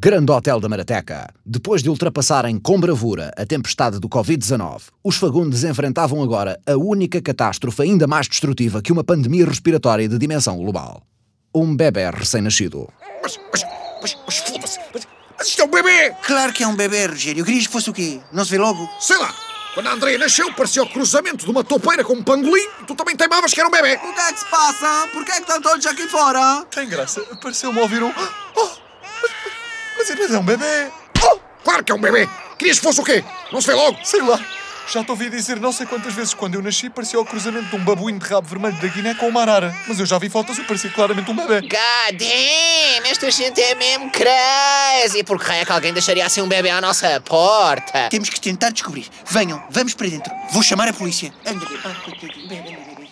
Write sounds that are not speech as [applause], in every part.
Grande Hotel da Marateca. Depois de ultrapassarem com bravura a tempestade do Covid-19, os Fagundes enfrentavam agora a única catástrofe ainda mais destrutiva que uma pandemia respiratória de dimensão global. Um bebê recém-nascido. Mas, mas, mas, mas foda-se! Mas, mas isto é um bebê! Claro que é um bebê, Rogério. Querias que fosse o quê? Não se vê logo? Sei lá! Quando a Andrea nasceu, parecia o cruzamento de uma topeira com um pangolim e tu também teimavas que era um bebê! O que é que se passa? Por que é que estão todos aqui fora? Tem graça. Pareceu-me ouvir um. Oh, mas, mas é um bebê. Oh! Claro que é um bebê! Querias que fosse o quê? Não se vê logo? Sei lá. Já te ouvi dizer não sei quantas vezes quando eu nasci parecia o cruzamento de um babuíno de rabo vermelho da Guiné com uma arara. Mas eu já vi fotos e parecia claramente um bebê. God damn, esta gente é mesmo crazy. Por que raio é que alguém deixaria assim um bebê à nossa porta? Temos que tentar descobrir. Venham, vamos para dentro. Vou chamar a polícia. Ah, coitadinho, bebê, bebê, bebê.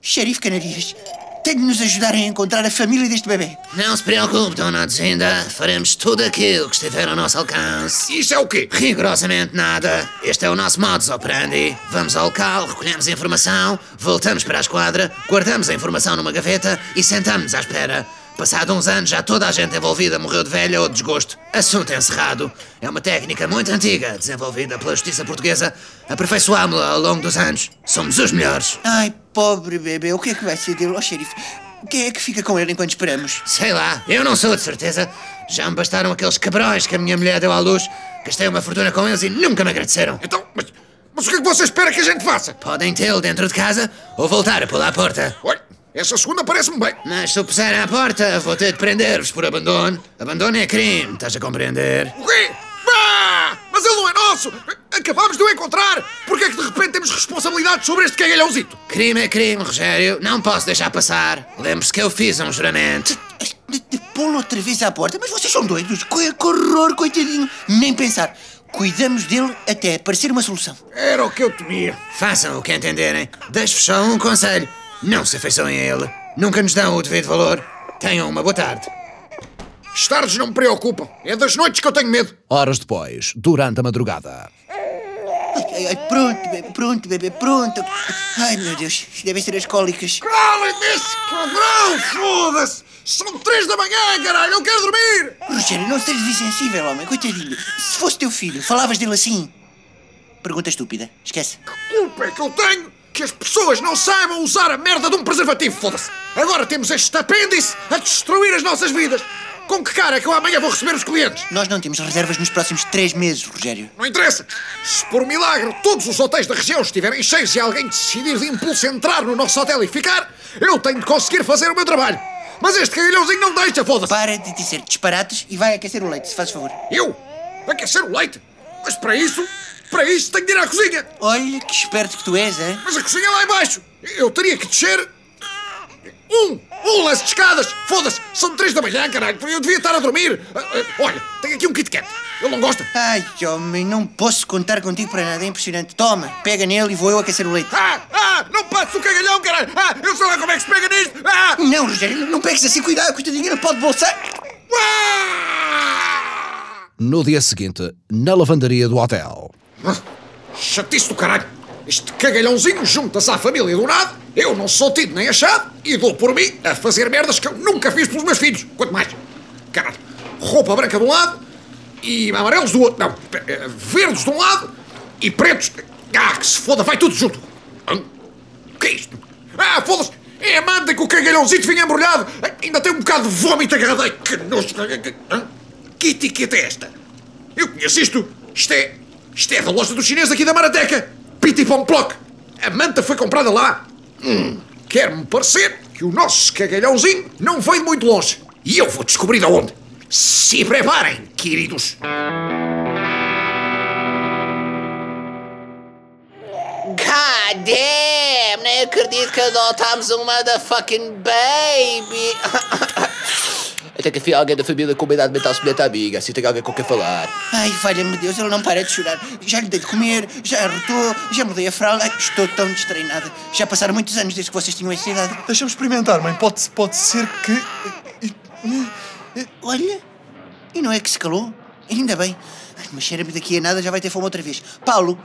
Xerife Canarias, tem de nos ajudar a encontrar a família deste bebê. Não se preocupe, Dona Dzinda. Faremos tudo aquilo que estiver ao nosso alcance. Isso é o quê? Rigorosamente nada. Este é o nosso modus operandi. Vamos ao local, recolhemos a informação, voltamos para a esquadra, guardamos a informação numa gaveta e sentamos à espera. Passado uns anos, já toda a gente envolvida morreu de velha ou de desgosto. Assunto encerrado. É uma técnica muito antiga, desenvolvida pela justiça portuguesa. Aperfeiçoámo-la ao longo dos anos. Somos os melhores. Ai, pobre bebê, o que é que vai ser dele, ó xerife? Quem é que fica com ele enquanto esperamos? Sei lá, eu não sou de certeza. Já me bastaram aqueles cabrões que a minha mulher deu à luz. Gastei uma fortuna com eles e nunca me agradeceram. Então, mas, mas o que é que você espera que a gente faça? Podem tê-lo dentro de casa ou voltar a pular a porta. Olha, essa segunda parece-me bem. Mas se o puserem à porta, vou ter de prender-vos por abandono. Abandono é crime, estás a compreender? O quê? Ah, mas ele não é nosso! Acabámos de o encontrar! Porquê é que de repente temos responsabilidade sobre este cagalhãozito? Crime é crime, Rogério. Não posso deixar passar. Lembre-se que eu fiz um juramento. De, de pô-lo outra vez à porta? Mas vocês são doidos. Que, que horror, coitadinho. Nem pensar. Cuidamos dele até aparecer uma solução. Era o que eu temia. Façam o que entenderem. Deixo-vos só um conselho. Não se afeiçoem a ele. Nunca nos dão o devido valor. Tenham uma boa tarde. As tardes não me preocupam. É das noites que eu tenho medo. Horas depois, durante a madrugada. Ai, ai, ai, pronto, bebê, pronto, bebê, pronto. Ai, meu Deus, devem ser as cólicas. Calem-se, cabrão! Foda-se! São três da manhã, caralho! Eu quero dormir! Rogério, não sejas insensível, homem, coitadinho. Se fosse teu filho, falavas dele assim. Pergunta estúpida, esquece. Que culpa é que eu tenho que as pessoas não saibam usar a merda de um preservativo, foda-se! Agora temos este apêndice a destruir as nossas vidas! Com que cara é que eu amanhã vou receber os clientes? Nós não temos reservas nos próximos três meses, Rogério. Não interessa! Se por milagre todos os hotéis da região estiverem cheios e alguém decidir de impulso entrar no nosso hotel e ficar, eu tenho de conseguir fazer o meu trabalho! Mas este cagalhãozinho não deixa, foda-se! Para de dizer disparates e vai aquecer o leite, se faz favor. Eu? Aquecer o leite? Mas para isso, para isso tenho de ir à cozinha! Olha que esperto que tu és, hein? Mas a cozinha é lá embaixo! Eu teria que descer... Um! Um lance de escadas! Foda-se! São três da manhã, caralho! Eu devia estar a dormir! Ah, ah, Olha, tenho aqui um Kit Kat. Ele não gosta. Ai, homem, não posso contar contigo para nada, é impressionante. Toma, pega nele e vou eu aquecer o leite. Ah! Ah! Não passe o cagalhão, caralho! Ah! Eu sei lá como é que se pega nisto! Ah! Não, Rogério, não pegues assim, cuidado, coitadinho, ele pode bolsar. ah! No dia seguinte, na lavandaria do hotel. Chatice do caralho! Este cagalhãozinho junta-se à família do nada, eu não sou tido nem achado e dou por mim a fazer merdas que eu nunca fiz pelos meus filhos. Quanto mais. Caralho, roupa branca de um lado e amarelos do outro. Não, eh, verdes de um lado e pretos. Ah, que se foda, vai tudo junto. O que é isto? Ah, foda-se! É a manta que o cagalhãozinho vinha embrulhado! Ainda tem um bocado de vómito agarrado! Que nojo! Hã? Que etiqueta é esta? Eu conheço isto! Isto é. Isto é da loja do chinês aqui da Marateca! Piti Plock! A manta foi comprada lá! Hum, quer-me parecer que o nosso cagalhãozinho não veio muito longe. E eu vou descobrir de onde. Se preparem, queridos! God damn! Nem acredito que adotámos um motherfucking baby! [laughs] Até que enfim alguém da família com uma idade mental semelhante à minha, assim tenho alguém com quem falar. Ai, valha-me Deus, ele não para de chorar. Já lhe dei de comer, já arrotou, já mudei a fralda. Ai, estou tão destreinada. Já passaram muitos anos desde que vocês tinham essa idade. Deixa-me experimentar, mãe. Pode, pode ser que. Olha, e não é que se calou? Ainda bem. Mas cheira-me daqui a nada, já vai ter fome outra vez. Paulo,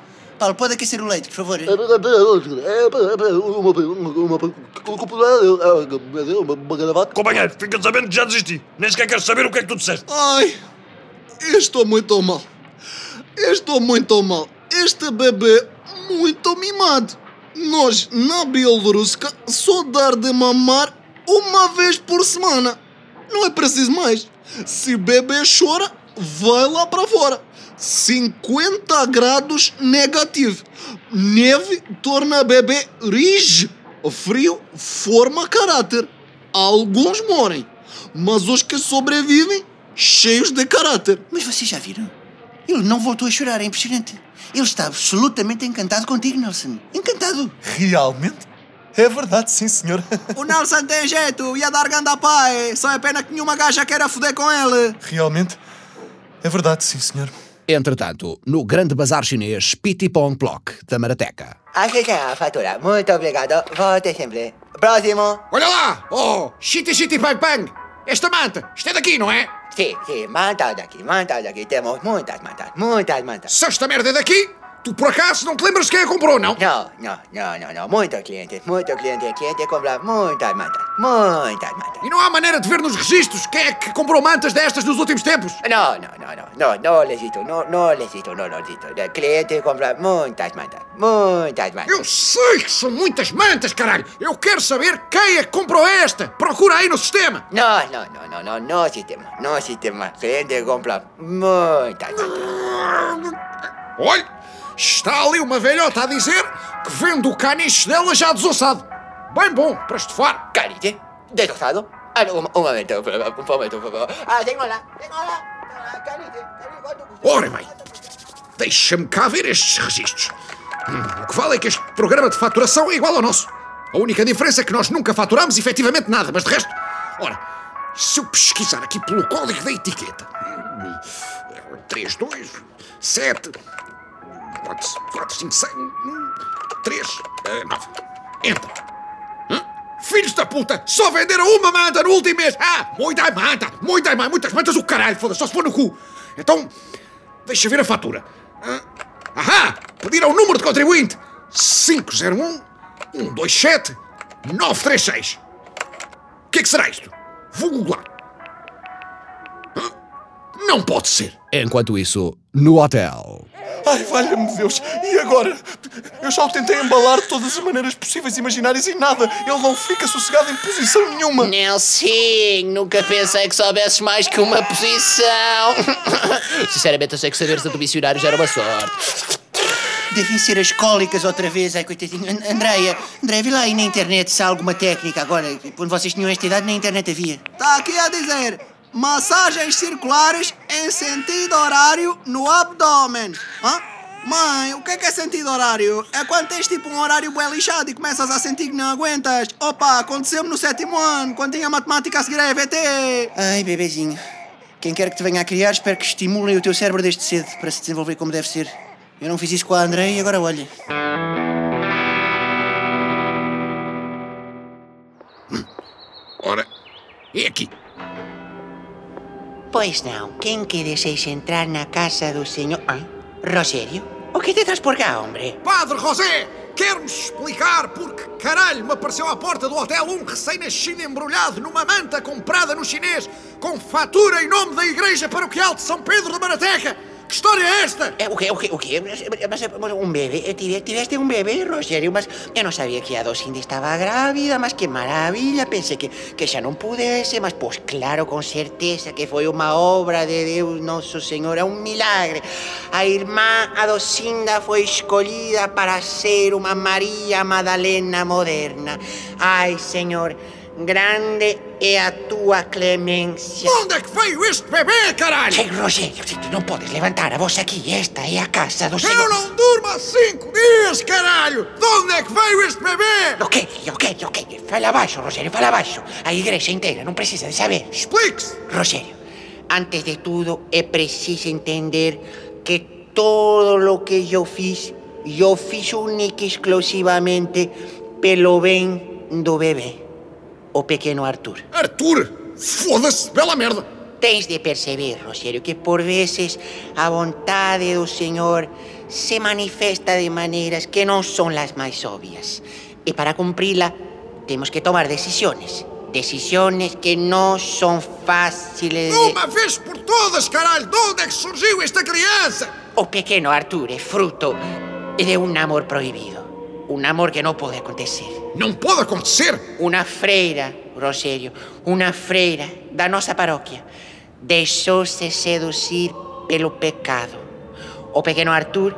Paulo, pode aquecer o leite, por favor? Companheiro, fica sabendo que já desisti. Nem sequer quero saber o que é que tu disseste. Ai, eu estou muito mal. Eu estou muito mal. Este bebê muito mimado. Nós, na Bielorrússia, só dar de mamar uma vez por semana. Não é preciso mais. Se bebê chora, vai lá para fora. 50 graus negativo. Neve torna bebê rígido. Frio forma caráter. Alguns morrem, mas os que sobrevivem, cheios de caráter. Mas vocês já viram? Ele não voltou a chorar, é impressionante. Ele está absolutamente encantado contigo, Nelson. Encantado. Realmente? É verdade, sim, senhor. O Nelson tem jeito, ia dar ganda pai. Só é pena que nenhuma gaja queira foder com ele. Realmente? É verdade, sim, senhor. Entretanto, no grande bazar chinês Piti Pong Plock da Marateca. Aqui está a fatura. Muito obrigado. Volte sempre. Próximo. Olha lá! Oh, shitty shitty bang bang! Esta manta, isto é daqui, não é? Sim, sim, mantas daqui, mantas daqui. Temos muitas mantas, muitas mantas. Se esta merda é daqui, tu por acaso não te lembras quem a comprou, não? Não, não, não, não, não. Muitos clientes, muitos clientes. Cliente compra muitas mantas, muitas mantas. E não há maneira de ver nos registros quem é que comprou mantas destas nos últimos tempos? No, no, no, no, no, no necesito, no, no necesito, no necesito. El cliente compra muitas mantas, muitas mantas. Eu sei que são muitas mantas, caralho! Eu quero saber quem é que comprou esta! Procura aí no sistema! No, no, no, no, no, no sistema, no sistema. Cliente compra muitas mantas. Olha, está ali uma velhota a dizer que vende o caniche dela já desossado. Bem bom para estufar. Cariche, destrozado. Ah, un, un momento, un momento. Ah, la. Cariche, cariche, ¿cuánto cuesta? Ora bem, deixa-me cá ver estes registros. Hum, o que vale é que este programa de faturação é igual ao nosso. A única diferença é que nós nunca faturamos efetivamente nada, mas de resto. Ora, se eu pesquisar aqui pelo código da etiqueta. 3, 2, 7, 4, 4 5, 6, 3, 9. Entra. Filhos da puta, só venderam uma manta no último mês! Ah, muita manta, muita manta, muitas mantas o caralho, foda-se, só se for no cu. Então, deixa ver a fatura. Hã? Ahá, pediram o número de contribuinte: 501 127 936. O que é que será isto? Vou googlar. Não pode ser. Enquanto isso, no hotel. Ai, valha-me Deus. E agora? Eu já o tentei embalar de todas as maneiras possíveis e imaginárias e nada. Ele não fica sossegado em posição nenhuma. Nelson, nunca pensei que soubesses mais que uma posição. [laughs] Sinceramente, eu sei que saberes do missionário já era uma sorte. Devem ser as cólicas outra vez. Ai, coitadinho. An- Andreia, Andreia, vê lá aí na internet se há alguma técnica. Agora, quando vocês tinham esta idade, na internet havia. Está aqui a dizer massagens circulares em sentido horário no abdômen. Hã? Mãe, o que é que é sentido horário? É quando tens tipo um horário bem lixado e começas a sentir que não aguentas. Opa, aconteceu-me no sétimo ano, quando tinha matemática a seguir a EVT. Ai, bebezinho. Quem quer que te venha a criar, espero que estimulem o teu cérebro desde cedo para se desenvolver como deve ser. Eu não fiz isso com a Andreia e agora olha. Ora, é aqui. Pois não, quem que entrar na casa do senhor... Ah, Rogério? O que te traz por cá, hombre? Padre José, quer-me explicar porque caralho me apareceu à porta do hotel um recém-nascido embrulhado numa manta comprada no chinês com fatura em nome da Igreja Paroquial de São Pedro da Marateca? História é esta? Eh, o quê, o quê, o quê? Mas, mas, um bebé, eh, tive- tiveste non sabía que a Docinda estaba grávida, mas que maravilla, pensei que, que xa non pudese, mas pois claro, con certeza que foi unha obra de Deus Nosso Señor, é un milagre. A irmá Adocinda foi escollida para ser unha María Madalena moderna. Ai, Señor, grande é a túa clemencia. Onde é que veio este bebê, caralho? Ei, Rogério, si tu non podes levantar a voz aquí, esta é a casa do Eu Senhor. não durmo há cinco dias, caralho! De onde é que veio este bebê? Ok, ok, ok. Fala baixo, Rogério, fala baixo. A igreja inteira não precisa de saber. Explique-se! Rogério, antes de tudo é preciso entender que todo lo que eu fiz, eu fiz única e exclusivamente pelo bem do bebê, o pequeno Arthur. Arthur! Foda-se! Bela merda! tens de perceber, Rogério, que por vezes a vontade do Senhor se manifesta de maneiras que não são as mais óbvias. E para cumpri-la, temos que tomar decisões. Decisões que não são fáceis de... Uma vez por todas, caralho, de onde é que surgiu esta criança? O pequeno Arthur é fruto de um amor proibido. Um amor que não pode acontecer. Não pode acontecer. Uma freira, Rogério, uma freira da nossa paróquia, deixou-se seduzir pelo pecado. O pequeno Arthur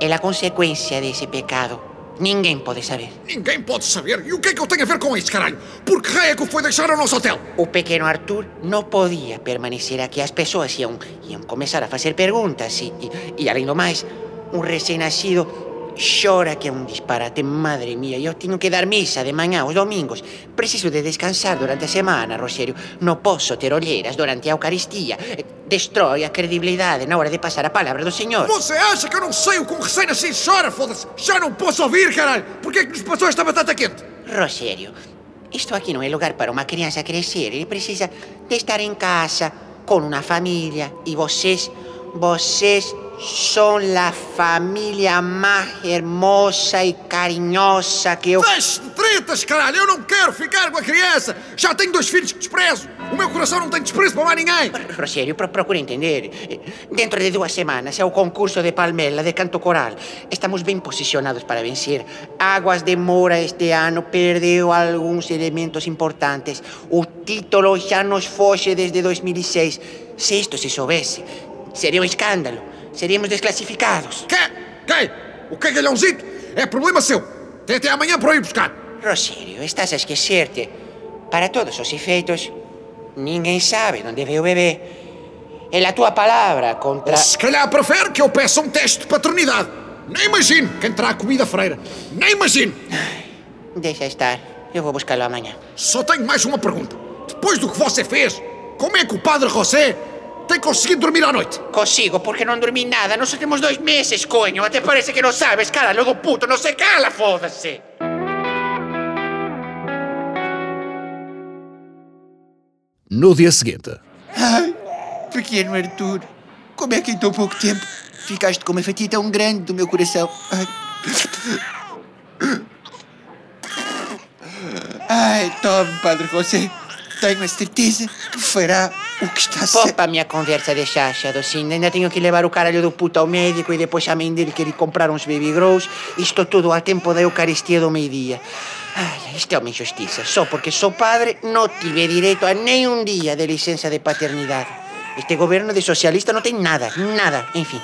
é a consequência desse pecado. Ninguém pode saber. Ninguém pode saber. E o que é que eu tenho a ver com isso, caralho? Por que raio é que o foi deixar ao nosso hotel? O pequeno Arthur não podia permanecer aqui. As pessoas iam, iam começar a fazer perguntas. E, e, e além do mais, um recém-nascido chora que é um disparate. Madre mía, eu tenho que dar misa de manhã aos domingos. Preciso de descansar durante a semana, Rogério. Não posso ter olheiras durante a Eucaristia. Destrói a credibilidade na hora de passar a palavra do Senhor. Você acha que eu não sei o que um recém-nascido chora, foda-se? Já não posso ouvir, caralho! Por que é que nos passou esta batata quente? Rogério, isto aqui não é lugar para uma criança crescer. Ele precisa de estar em casa, com uma família. E vocês, vocês são a família mais hermosa e carinhosa que eu... De tretas, caralho! Eu não quero ficar com a criança! Já tenho dois filhos que desprezo! O meu coração não tem desprezo para mais ninguém! Rogério, pro procura entender. Dentro de duas semanas é o concurso de Palmela de canto coral. Estamos bem posicionados para vencer. Águas de Moura este ano perdeu alguns elementos importantes. O título já nos foge desde 2006. Se isto se soubesse, seria um escândalo. Seríamos desclassificados. Que? Que? O cagalhãozito? É problema seu. Tem até amanhã para ir buscar. Rogério, estás a esquecer-te. Para todos os efeitos, ninguém sabe onde veio o bebê. É a tua palavra contra... Se calhar prefere que eu peça um teste de paternidade. Nem imagino quem terá comida freira. Nem imagino. Deixa estar. Eu vou buscá-lo amanhã. Só tenho mais uma pergunta. Depois do que você fez, como é que o padre José tem conseguido dormir à noite? Consigo, porque não dormi nada. Nós só temos dois meses, coño. Até parece que não sabes. Cala, do puto. Não se cala, foda-se. No dia seguinte, Ai, pequeno Arthur, como é que em tão pouco tempo ficaste com uma fatia tão grande do meu coração? Ai, Ai tome, Padre José. Tenho a certeza que fará o que está certo. Poupa a minha conversa de chacha, docinho. Ainda tenho que levar o caralho do puto ao médico e depois a mãe dele querer comprar uns baby grows. Isto tudo a tempo da Eucaristia do meio-dia. Ai, isto é uma injustiça. Só porque sou padre, não tive direito a nem um dia de licença de paternidade. Este governo de socialista não tem nada, nada. Enfim.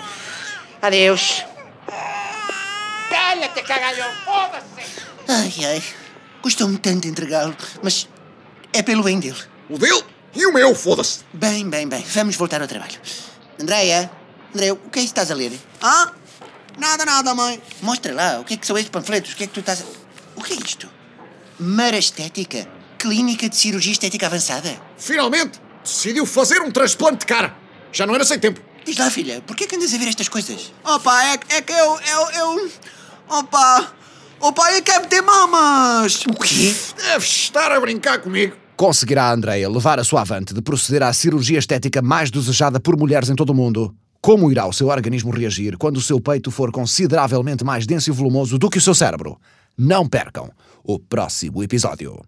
Adeus. Cala-te, cagalhão, foda-se! Ai, ai. Custou-me tanto entregá-lo, mas é pelo bem dele. O dele e o meu, foda-se. Bem, bem, bem. Vamos voltar ao trabalho. Andréia, Andréia, o que é isso que estás a ler? Ah? Nada, nada, mãe. Mostra lá, o que é que são estes panfletos? O que é que tu estás a... O que é isto? Mara Estética. Clínica de Cirurgia Estética Avançada. Finalmente decidiu fazer um transplante de cara. Já não era sem tempo. Diz lá, filha, por que é que andas a ver estas coisas? Opa, é, é que eu, eu, eu... Opa... Opa, eu quero ter mamas. O quê? Deves estar a brincar comigo. Conseguirá a Andrea levar a sua avante de proceder à cirurgia estética mais desejada por mulheres em todo o mundo? Como irá o seu organismo reagir quando o seu peito for consideravelmente mais denso e volumoso do que o seu cérebro? Não percam o próximo episódio.